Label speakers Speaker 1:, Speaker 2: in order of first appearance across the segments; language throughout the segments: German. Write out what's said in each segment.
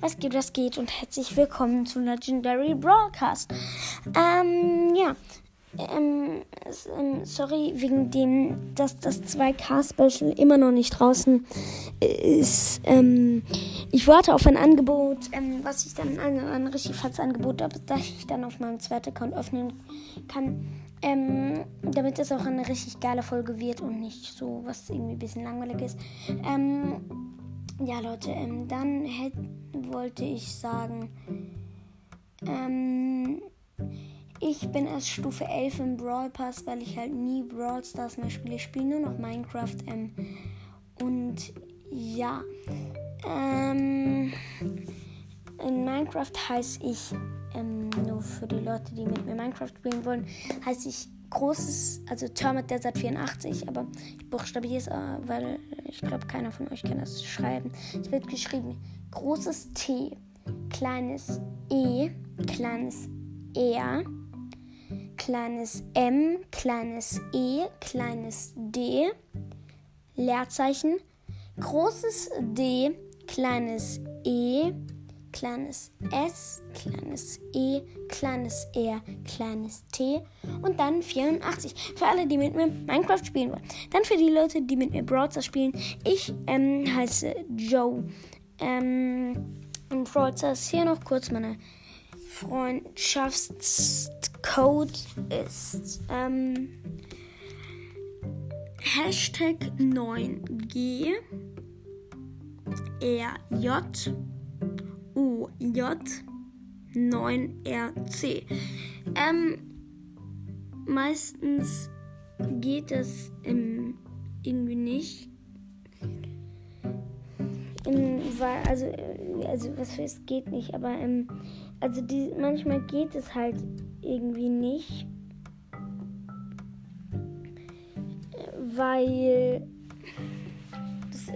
Speaker 1: Was geht, was geht und herzlich willkommen zu Legendary Broadcast. Ähm, ja. Ähm, ähm, sorry wegen dem, dass das 2K-Special immer noch nicht draußen ist. Ähm, ich warte auf ein Angebot, ähm, was ich dann, ein, ein richtig fettes Angebot, das ich dann auf meinem zweiten Account öffnen kann. Ähm, damit es auch eine richtig geile Folge wird und nicht so was irgendwie ein bisschen langweilig ist. Ähm, ja, Leute, ähm, dann hätte, wollte ich sagen, ähm, ich bin erst Stufe 11 im Brawl Pass, weil ich halt nie Brawl Stars mehr spiele. Ich spiele nur noch Minecraft. Ähm, und ja, ähm, in Minecraft heiße ich, ähm, nur für die Leute, die mit mir Minecraft spielen wollen, heiße ich großes, also Termit Desert 84, aber ich buchstabiere es, äh, weil ich glaube, keiner von euch kann das schreiben. Es wird geschrieben großes T, kleines E, kleines R, kleines M, kleines E, kleines D, Leerzeichen, großes D, kleines E, kleines s, kleines e, kleines r, kleines t und dann 84. Für alle, die mit mir Minecraft spielen wollen. Dann für die Leute, die mit mir Browser spielen. Ich ähm, heiße Joe. Ähm, und Brawlstars hier noch kurz meine Freundschaftscode ist ähm, Hashtag 9G RJ UJ9RC. Ähm, meistens geht das ähm, irgendwie nicht. Ähm, weil, also, also was für es geht nicht, aber ähm, also die, manchmal geht es halt irgendwie nicht. Weil das,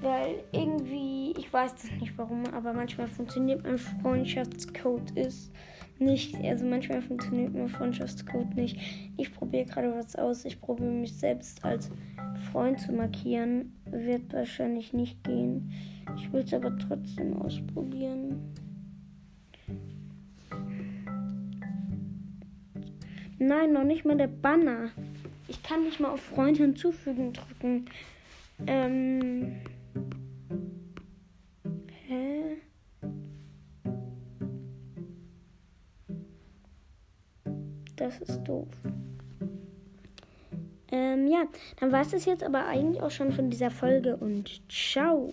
Speaker 1: weil irgendwie, ich weiß das nicht warum, aber manchmal funktioniert mein Freundschaftscode ist nicht. Also manchmal funktioniert mein Freundschaftscode nicht. Ich probiere gerade was aus. Ich probiere mich selbst als Freund zu markieren. Wird wahrscheinlich nicht gehen. Ich will es aber trotzdem ausprobieren. Nein, noch nicht mal der Banner. Ich kann nicht mal auf Freund hinzufügen drücken. Ähm. Hä? Das ist doof. Ähm, ja, dann war es das jetzt aber eigentlich auch schon von dieser Folge und ciao.